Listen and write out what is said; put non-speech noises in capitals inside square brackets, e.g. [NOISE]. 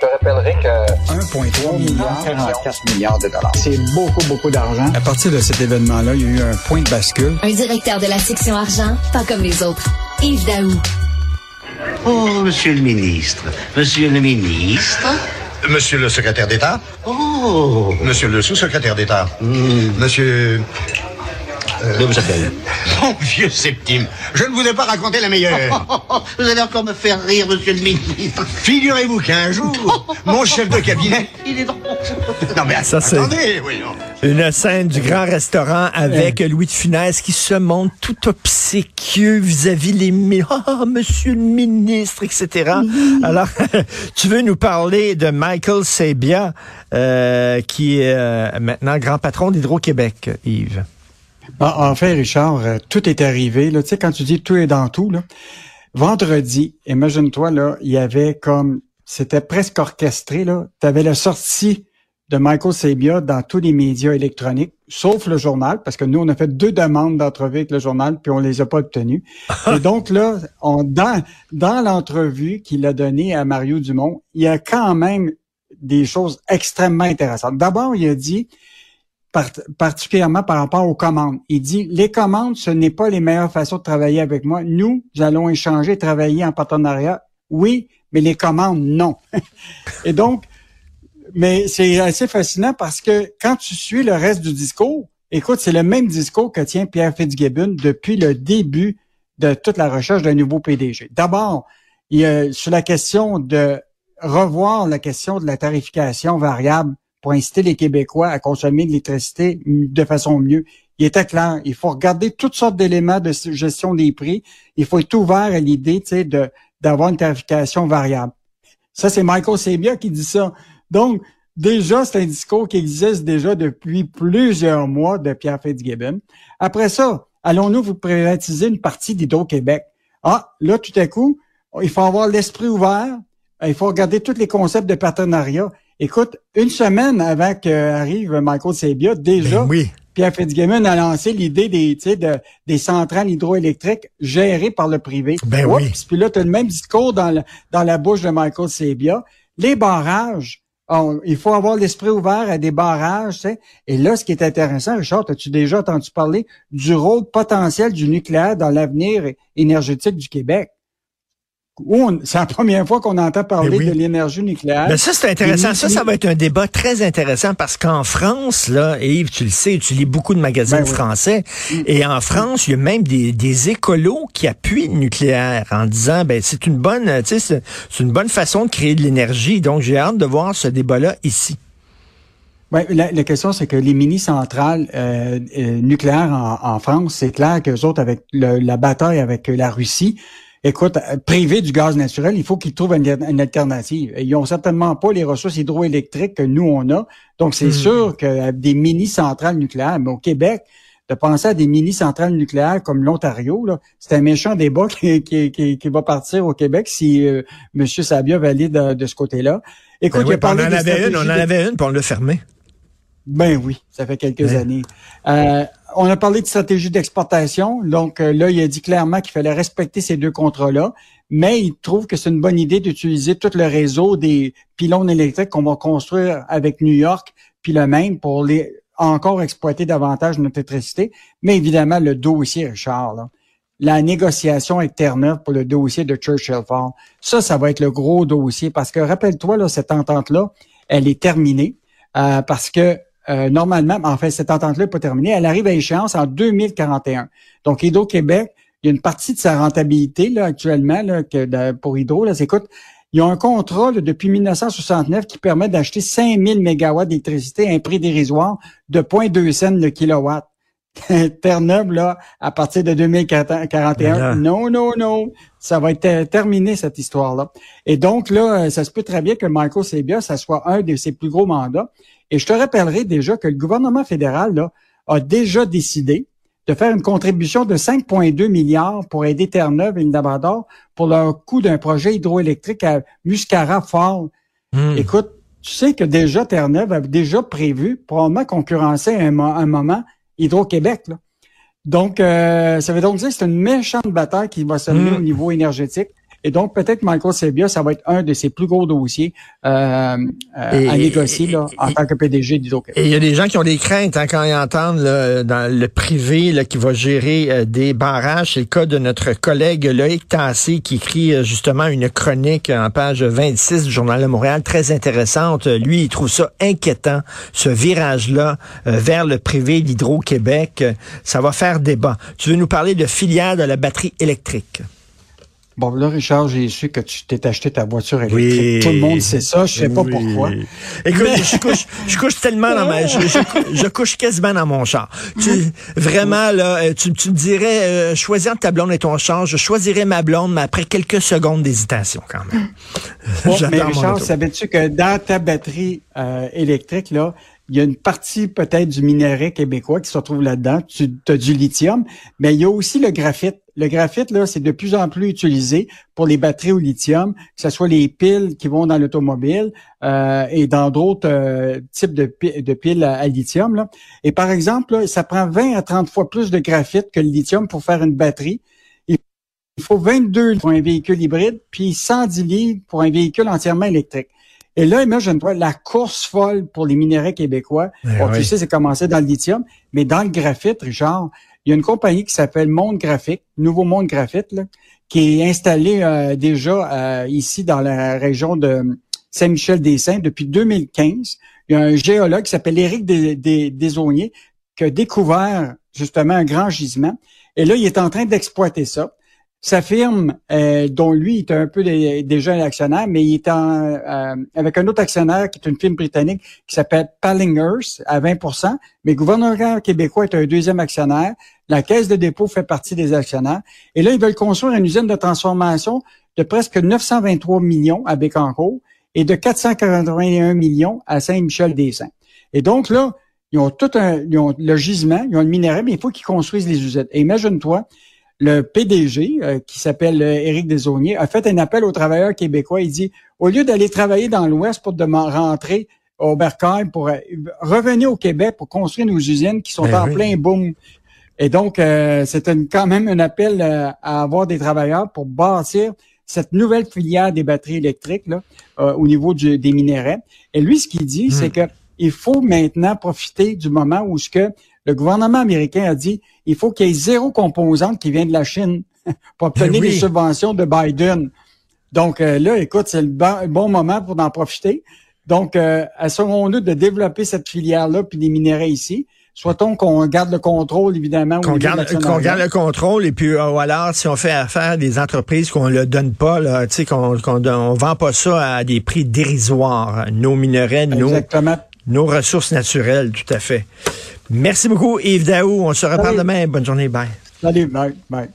Je te rappellerai que 1,3 milliard, 44 milliards de dollars. C'est beaucoup, beaucoup d'argent. À partir de cet événement-là, il y a eu un point de bascule. Un directeur de la section argent, pas comme les autres. Yves Daou. Oh, monsieur le ministre. Monsieur le ministre. Monsieur le secrétaire d'État Oh. Monsieur le sous-secrétaire d'État Monsieur... Appelle. [LAUGHS] Mon vieux Septime, je ne vous ai pas raconté la meilleure. [LAUGHS] Vous allez encore me faire rire, monsieur le ministre. Figurez-vous qu'un jour, [LAUGHS] mon chef de cabinet... Il est drôle. Non mais Ça, c'est- attendez, voyons. Une scène du grand restaurant avec Louis de Funès qui se montre tout obséquieux vis-à-vis les ah monsieur le ministre etc. Alors tu veux nous parler de Michael Sabia euh, qui est euh, maintenant grand patron d'Hydro-Québec Yves? En, en fait, Richard, euh, tout est arrivé. Là. Tu sais, quand tu dis tout est dans tout, là, vendredi, imagine-toi, là, il y avait comme, c'était presque orchestré, là. Tu avais la sortie de Michael Sabia dans tous les médias électroniques, sauf le journal, parce que nous, on a fait deux demandes d'entrevue avec le journal, puis on les a pas obtenues. [LAUGHS] Et donc là, on, dans, dans l'entrevue qu'il a donnée à Mario Dumont, il y a quand même des choses extrêmement intéressantes. D'abord, il a dit, part- particulièrement par rapport aux commandes. Il dit, les commandes, ce n'est pas les meilleures façons de travailler avec moi. Nous, nous allons échanger, travailler en partenariat. Oui, mais les commandes, non. [LAUGHS] Et donc, mais c'est assez fascinant parce que quand tu suis le reste du discours, écoute, c'est le même discours que tient Pierre Fitzgibbon depuis le début de toute la recherche d'un nouveau PDG. D'abord, sur la question de revoir la question de la tarification variable pour inciter les Québécois à consommer de l'électricité de façon mieux. Il était clair, il faut regarder toutes sortes d'éléments de gestion des prix. Il faut être ouvert à l'idée, de d'avoir une tarification variable. Ça, c'est Michael Sabia qui dit ça. Donc, déjà, c'est un discours qui existe déjà depuis plusieurs mois de Pierre Fitzgibbon. Après ça, allons-nous vous privatiser une partie d'Hydro-Québec? Ah, là, tout à coup, il faut avoir l'esprit ouvert. Il faut regarder tous les concepts de partenariat. Écoute, une semaine avant qu'arrive Michael Sabia, déjà, Ben oui. Pierre Fitzgibbon a lancé l'idée des, tu sais, de, des centrales hydroélectriques gérées par le privé. Ben oui. Puis là, tu as le même discours dans, le- dans la bouche de Michael Sabia. Les barrages, on- il faut avoir l'esprit ouvert à des barrages. tu sais. Et là, ce qui est intéressant, Richard, as-tu déjà entendu parler du rôle potentiel du nucléaire dans l'avenir énergétique du Québec? C'est la première fois qu'on entend parler Ben oui. de l'énergie nucléaire. Ben ça, c'est intéressant. Ça, ça va être un débat très intéressant parce qu'en France, là, et Yves, tu le sais, tu lis beaucoup de magazines Ben oui. français. Et en France, il y a même des, des écolos qui appuient le nucléaire en disant, ben, c'est une bonne, tu sais, c'est une bonne façon de créer de l'énergie. Donc, j'ai hâte de voir ce débat-là ici. Ouais, la, la question, c'est que les mini-centrales euh, euh, nucléaires en, en France, c'est clair qu'eux autres, avec le- la bataille avec la Russie, écoute, euh, privés du gaz naturel, il faut qu'ils trouvent une, une alternative. Ils ont certainement pas les ressources hydroélectriques que nous, on a. Donc, c'est Hmm. sûr que euh, des mini-centrales nucléaires, mais au Québec, de penser à des mini-centrales nucléaires comme l'Ontario, là, c'est un méchant débat [LAUGHS] qui, qui, qui, qui va partir au Québec si euh, M. Sabia valide de, de ce côté-là. Écoute, Ben il oui, a puis on en avait une, on en avait une, puis on l'a fermée. Ben oui, ça fait quelques Ouais. années. Euh, on a parlé de stratégie d'exportation. Donc euh, là, il a dit clairement qu'il fallait respecter ces deux contrats-là, mais il trouve que c'est une bonne idée d'utiliser tout le réseau des pylônes électriques qu'on va construire avec New York, puis le même pour les encore exploiter davantage notre électricité. Mais évidemment, le dossier, Richard, là, la négociation avec Terre-Neuve pour le dossier de Churchill Falls, ça, ça va être le gros dossier parce que rappelle-toi, là, cette entente-là, elle est terminée euh, parce que euh, normalement, en fait, cette entente-là n'est pas terminée. Elle arrive à échéance en 2041. Donc, Hydro-Québec, il y a une partie de sa rentabilité là, actuellement là, que de- pour Hydro. Là, c'est, écoute, ils ont un contrat là, depuis 1969 qui permet d'acheter 5000 mégawatts d'électricité à un prix dérisoire de 0.2 cents le kilowatt. [LAUGHS] Terre-Neuve, là, à partir de 2041, Mais là- non, non, non, ça va être euh, terminé, cette histoire-là. Et donc, là, euh, ça se peut très bien que Michael Sabia, ça soit un de ses plus gros mandats. Et je te rappellerai déjà que le gouvernement fédéral, là, a déjà décidé de faire une contribution de 5,2 milliards pour aider Terre-Neuve et le Labrador pour leur coût d'un projet hydroélectrique à Muscara-Fall. Hmm. Écoute, tu sais que déjà Terre-Neuve avait déjà prévu probablement concurrencer à un, mo- un moment Hydro-Québec. Donc, euh, ça veut donc dire que c'est une méchante bataille qui va se mener Mm. au niveau énergétique. Et donc, peut-être Michael Sebia, ça va être un de ses plus gros dossiers euh, euh, à négocier là, en tant que PDG d'Hydro-Québec. Et il y a des gens qui ont des craintes hein, quand ils entendent là, dans le privé là, qui va gérer euh, des barrages. C'est le cas de notre collègue Loïc Tassé qui écrit euh, justement une chronique en page 26 du Journal de Montréal, très intéressante. Lui, il trouve ça inquiétant, ce virage-là vers le privé d'Hydro-Québec. Ça va faire débat. Tu veux nous parler de filière de la batterie électrique? Bon, là, Richard, j'ai su que tu t'es acheté ta voiture électrique. Tout le monde sait ça. Je sais pas pourquoi. Écoute, je, couche, je couche tellement dans ma... Je, je, couche quasiment dans mon char. Tu, vraiment, là, euh, tu, tu me dirais, euh, choisir ta blonde et ton char, je choisirais ma blonde, mais après quelques secondes d'hésitation, quand même. [LAUGHS] Bon, mais Richard, savais-tu que dans ta batterie euh, électrique, là, il y a une partie peut-être du minerai québécois qui se retrouve là-dedans. Tu as du lithium, mais il y a aussi le graphite. Le graphite, là, c'est de plus en plus utilisé pour les batteries au lithium, que ce soit les piles qui vont dans l'automobile euh, et dans d'autres euh, types de, piles à, lithium. Là. Et par exemple, ça prend 20 à 30 fois plus de graphite que le lithium pour faire une batterie. Il faut 22 pour un véhicule hybride, puis 110 livres pour un véhicule entièrement électrique. Et là, imagine-toi, la course folle pour les minéraux québécois. Eh bon, Tu sais, c'est commencé dans le lithium, mais dans le graphite, Richard, il y a une compagnie qui s'appelle Monde Graphique, Nouveau Monde Graphite, là, qui est installée euh, déjà euh, ici dans la région de Saint-Michel-des-Saints depuis 2015. Il y a un géologue qui s'appelle Éric Desauniers qui a découvert justement un grand gisement. Et là, il est en train d'exploiter ça. Sa firme, euh, dont lui est un peu déjà un actionnaire, mais il est en, euh, avec un autre actionnaire qui est une firme britannique qui s'appelle Pallingers à 20% mais le gouvernement québécois est un deuxième actionnaire. La Caisse de dépôt fait partie des actionnaires. Et là, ils veulent construire une usine de transformation de presque 923 millions à Bécancourt et de 481 millions à Saint-Michel-des-Saints. Et donc là, ils ont tout un, ils ont le gisement, ils ont le minerai, mais il faut qu'ils construisent les usines. Et imagine-toi, le PDG, euh, qui s'appelle euh, Éric Desauniers, a fait un appel aux travailleurs québécois. Il dit, au lieu d'aller travailler dans l'Ouest pour de rentrer au Bercail, pour euh, revenir au Québec pour construire nos usines qui sont ben en plein boom. Et donc, c'est quand même un appel à avoir des travailleurs pour bâtir cette nouvelle filière des batteries électriques là, au niveau des minéraux. Et lui, ce qu'il dit, hmm. c'est que il faut maintenant profiter du moment où ce que le gouvernement américain a dit il faut qu'il y ait zéro composante qui vient de la Chine [LAUGHS] pour obtenir les subventions de Biden. Donc euh, là, écoute, c'est le bon, moment pour en profiter. Donc, euh, assurons-nous de développer cette filière-là puis des minéraux ici. Soit-on qu'on garde le contrôle, évidemment. Qu'on garde, qu'on garde le contrôle et puis euh, alors, si on fait affaire à des entreprises qu'on ne le donne pas, tu sais, qu'on qu'on vend pas ça à des prix dérisoires, nos minerais, nos, nos ressources naturelles, tout à fait. Merci beaucoup, Yves Daou. On se reparle demain. Bonne journée. Bye. Salut. Bye. Bye.